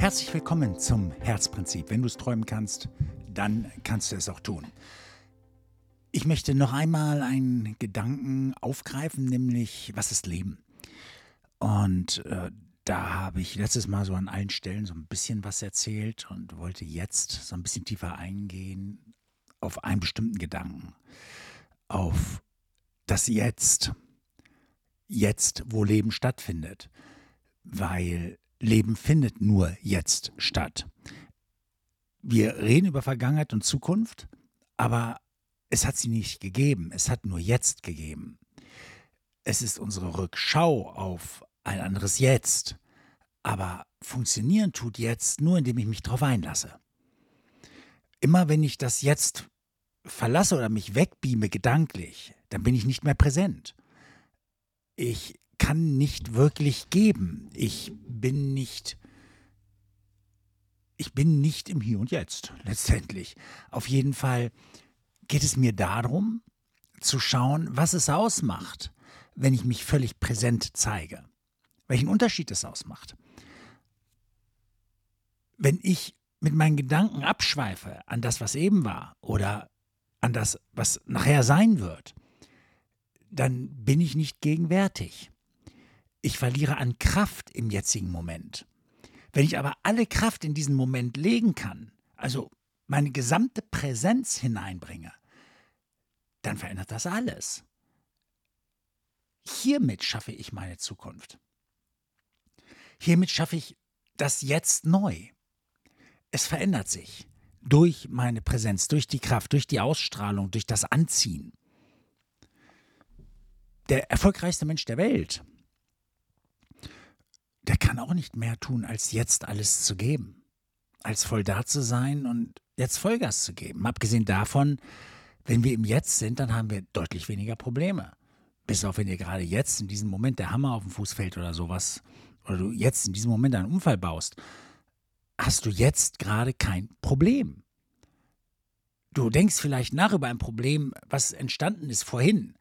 Herzlich willkommen zum Herzprinzip. Wenn du es träumen kannst, dann kannst du es auch tun. Ich möchte noch einmal einen Gedanken aufgreifen, nämlich was ist Leben? Und äh, da habe ich letztes Mal so an allen Stellen so ein bisschen was erzählt und wollte jetzt so ein bisschen tiefer eingehen auf einen bestimmten Gedanken, auf das Jetzt, jetzt, wo Leben stattfindet, weil Leben findet nur jetzt statt. Wir reden über Vergangenheit und Zukunft, aber es hat sie nicht gegeben, es hat nur jetzt gegeben. Es ist unsere Rückschau auf ein anderes Jetzt, aber funktionieren tut jetzt nur, indem ich mich darauf einlasse. Immer wenn ich das Jetzt verlasse oder mich wegbeame gedanklich, dann bin ich nicht mehr präsent. Ich kann nicht wirklich geben. Ich bin nicht ich bin nicht im Hier und Jetzt, letztendlich. Auf jeden Fall geht es mir darum, zu schauen, was es ausmacht, wenn ich mich völlig präsent zeige. Welchen Unterschied es ausmacht. Wenn ich mit meinen Gedanken abschweife an das, was eben war oder an das, was nachher sein wird, dann bin ich nicht gegenwärtig. Ich verliere an Kraft im jetzigen Moment. Wenn ich aber alle Kraft in diesen Moment legen kann, also meine gesamte Präsenz hineinbringe, dann verändert das alles. Hiermit schaffe ich meine Zukunft. Hiermit schaffe ich das Jetzt neu. Es verändert sich durch meine Präsenz, durch die Kraft, durch die Ausstrahlung, durch das Anziehen. Der erfolgreichste Mensch der Welt der kann auch nicht mehr tun, als jetzt alles zu geben. Als voll da zu sein und jetzt Vollgas zu geben. Abgesehen davon, wenn wir im Jetzt sind, dann haben wir deutlich weniger Probleme. Bis auf wenn dir gerade jetzt in diesem Moment der Hammer auf dem Fuß fällt oder sowas, oder du jetzt in diesem Moment einen Unfall baust, hast du jetzt gerade kein Problem. Du denkst vielleicht nach über ein Problem, was entstanden ist vorhin,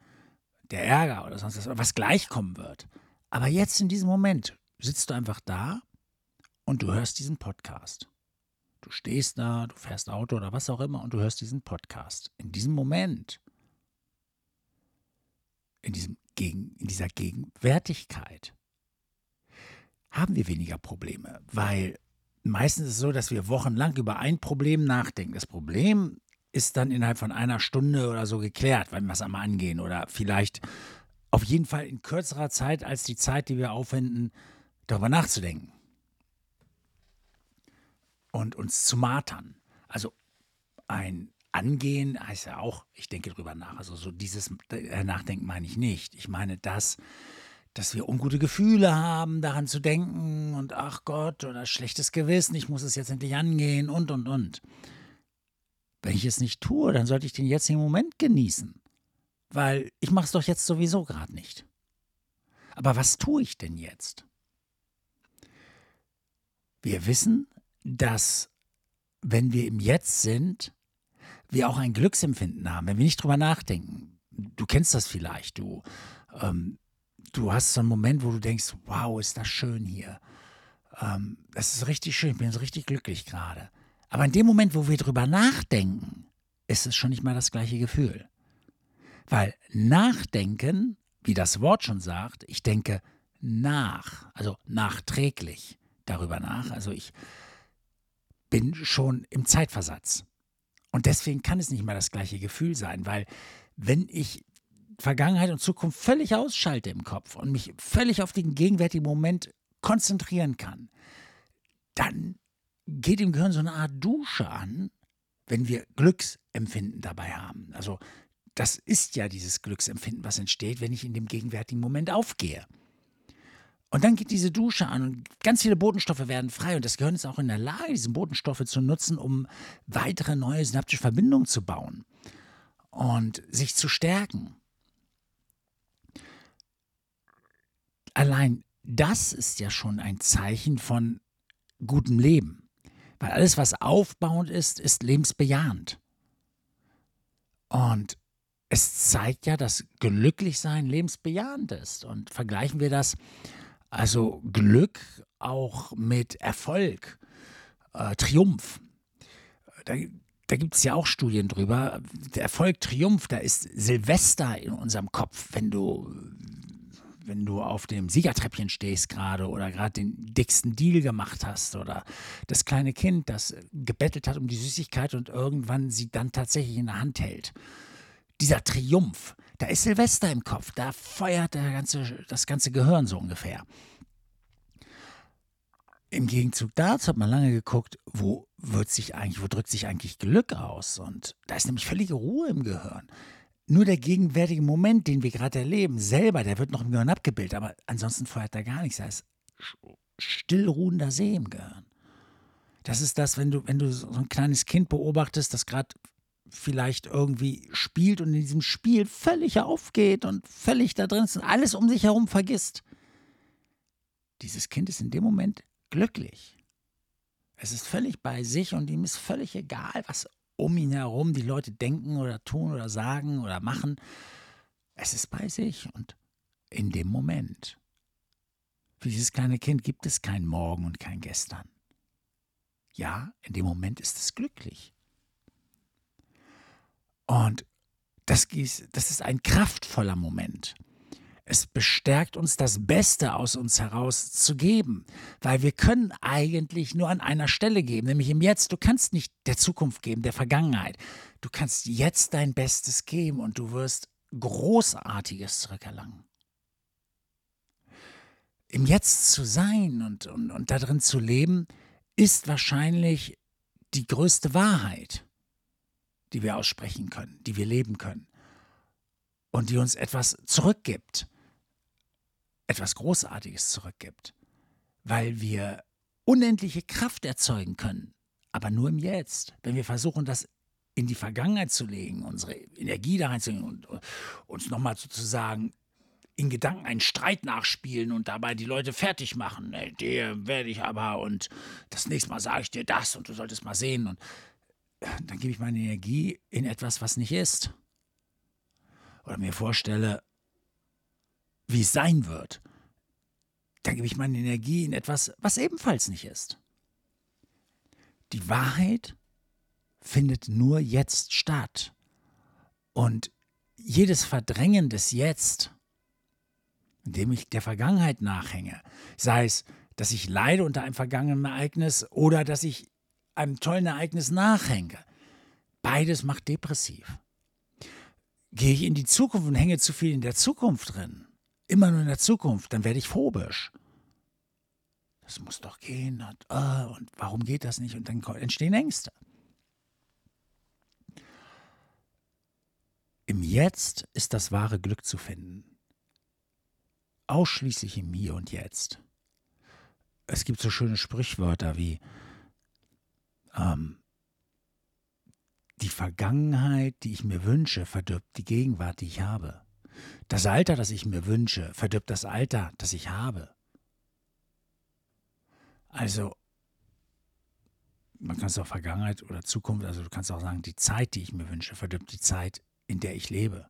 der Ärger oder sonst was, was gleich kommen wird. Aber jetzt in diesem Moment sitzt du einfach da und du hörst diesen Podcast. Du stehst da, du fährst Auto oder was auch immer und du hörst diesen Podcast. In diesem Moment, in, diesem Gegen, in dieser Gegenwärtigkeit, haben wir weniger Probleme, weil meistens ist es so, dass wir wochenlang über ein Problem nachdenken. Das Problem ist dann innerhalb von einer Stunde oder so geklärt, wenn wir es einmal angehen oder vielleicht auf jeden Fall in kürzerer Zeit als die Zeit, die wir aufwenden, darüber nachzudenken und uns zu martern. Also ein Angehen heißt ja auch, ich denke drüber nach. Also so dieses äh, Nachdenken meine ich nicht. Ich meine das, dass wir ungute Gefühle haben, daran zu denken und ach Gott oder schlechtes Gewissen, ich muss es jetzt endlich angehen und und und. Wenn ich es nicht tue, dann sollte ich den jetzigen Moment genießen, weil ich mache es doch jetzt sowieso gerade nicht. Aber was tue ich denn jetzt? Wir wissen, dass wenn wir im Jetzt sind, wir auch ein Glücksempfinden haben, wenn wir nicht drüber nachdenken. Du kennst das vielleicht, du, ähm, du hast so einen Moment, wo du denkst, wow, ist das schön hier. Ähm, das ist richtig schön, ich bin so richtig glücklich gerade. Aber in dem Moment, wo wir drüber nachdenken, ist es schon nicht mal das gleiche Gefühl. Weil Nachdenken, wie das Wort schon sagt, ich denke nach, also nachträglich darüber nach. Also ich bin schon im Zeitversatz. Und deswegen kann es nicht mal das gleiche Gefühl sein, weil wenn ich Vergangenheit und Zukunft völlig ausschalte im Kopf und mich völlig auf den gegenwärtigen Moment konzentrieren kann, dann geht im Gehirn so eine Art Dusche an, wenn wir Glücksempfinden dabei haben. Also das ist ja dieses Glücksempfinden, was entsteht, wenn ich in dem gegenwärtigen Moment aufgehe. Und dann geht diese Dusche an und ganz viele Botenstoffe werden frei. Und das Gehirn ist auch in der Lage, diese Botenstoffe zu nutzen, um weitere neue synaptische Verbindungen zu bauen und sich zu stärken. Allein das ist ja schon ein Zeichen von gutem Leben. Weil alles, was aufbauend ist, ist lebensbejahend. Und es zeigt ja, dass Glücklichsein lebensbejahend ist. Und vergleichen wir das also Glück auch mit Erfolg. Äh, Triumph. Da, da gibt es ja auch Studien drüber. Der Erfolg Triumph, da ist Silvester in unserem Kopf, wenn du, wenn du auf dem Siegertreppchen stehst gerade oder gerade den dicksten Deal gemacht hast oder das kleine Kind, das gebettelt hat um die Süßigkeit und irgendwann sie dann tatsächlich in der Hand hält. Dieser Triumph, da ist Silvester im Kopf, da feuert ganze, das ganze Gehirn so ungefähr. Im Gegenzug dazu hat man lange geguckt, wo wird sich eigentlich, wo drückt sich eigentlich Glück aus? Und da ist nämlich völlige Ruhe im Gehirn. Nur der gegenwärtige Moment, den wir gerade erleben, selber, der wird noch im Gehirn abgebildet, aber ansonsten feuert da gar nichts. Da ist stillruhender See im Gehirn. Das ist das, wenn du, wenn du so ein kleines Kind beobachtest, das gerade vielleicht irgendwie spielt und in diesem Spiel völlig aufgeht und völlig da drin ist und alles um sich herum vergisst. Dieses Kind ist in dem Moment glücklich. Es ist völlig bei sich und ihm ist völlig egal, was um ihn herum die Leute denken oder tun oder sagen oder machen. Es ist bei sich und in dem Moment. Für dieses kleine Kind gibt es kein Morgen und kein Gestern. Ja, in dem Moment ist es glücklich. Und das ist ein kraftvoller Moment. Es bestärkt uns, das Beste aus uns heraus zu geben, weil wir können eigentlich nur an einer Stelle geben, nämlich im Jetzt. Du kannst nicht der Zukunft geben, der Vergangenheit. Du kannst jetzt dein Bestes geben und du wirst Großartiges zurückerlangen. Im Jetzt zu sein und, und, und darin zu leben, ist wahrscheinlich die größte Wahrheit, die wir aussprechen können, die wir leben können und die uns etwas zurückgibt etwas Großartiges zurückgibt, weil wir unendliche Kraft erzeugen können, aber nur im Jetzt. Wenn wir versuchen, das in die Vergangenheit zu legen, unsere Energie da reinzulegen und uns nochmal sozusagen in Gedanken einen Streit nachspielen und dabei die Leute fertig machen. Der werde ich aber und das nächste Mal sage ich dir das und du solltest mal sehen. Und dann gebe ich meine Energie in etwas, was nicht ist. Oder mir vorstelle, wie es sein wird, dann gebe ich meine Energie in etwas, was ebenfalls nicht ist. Die Wahrheit findet nur jetzt statt. Und jedes Verdrängen des Jetzt, indem ich der Vergangenheit nachhänge, sei es, dass ich leide unter einem vergangenen Ereignis oder dass ich einem tollen Ereignis nachhänge, beides macht depressiv. Gehe ich in die Zukunft und hänge zu viel in der Zukunft drin, immer nur in der Zukunft, dann werde ich phobisch. Das muss doch gehen und, äh, und warum geht das nicht? Und dann entstehen Ängste. Im Jetzt ist das wahre Glück zu finden. Ausschließlich im Hier und Jetzt. Es gibt so schöne Sprichwörter wie ähm, die Vergangenheit, die ich mir wünsche, verdirbt die Gegenwart, die ich habe. Das Alter, das ich mir wünsche, verdirbt das Alter, das ich habe. Also, man kann es auch Vergangenheit oder Zukunft, also du kannst auch sagen, die Zeit, die ich mir wünsche, verdirbt die Zeit, in der ich lebe.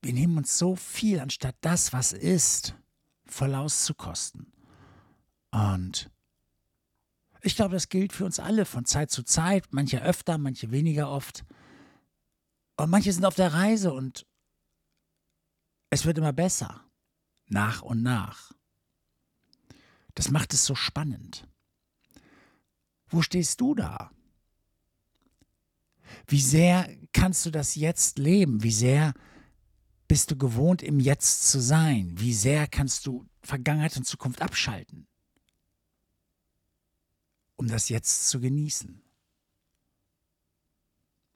Wir nehmen uns so viel, anstatt das, was ist, voll auszukosten. Und ich glaube, das gilt für uns alle von Zeit zu Zeit, manche öfter, manche weniger oft. Und manche sind auf der Reise und es wird immer besser, nach und nach. Das macht es so spannend. Wo stehst du da? Wie sehr kannst du das jetzt leben? Wie sehr bist du gewohnt, im Jetzt zu sein? Wie sehr kannst du Vergangenheit und Zukunft abschalten, das Jetzt zu genießen?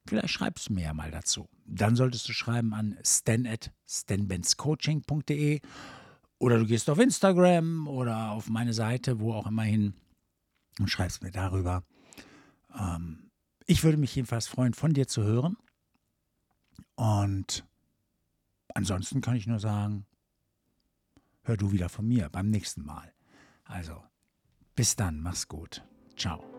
Vielleicht schreibst du mir ja mal dazu. Dann solltest du schreiben an stan at stanbenzcoaching.de oder du gehst auf Instagram oder auf meine Seite, wo auch immer hin und schreibst mir darüber. Ähm, ich würde mich jedenfalls freuen, von dir zu hören. Und ansonsten kann ich nur sagen, hör du wieder von mir beim nächsten Mal. Also, bis dann, mach's gut. Ciao.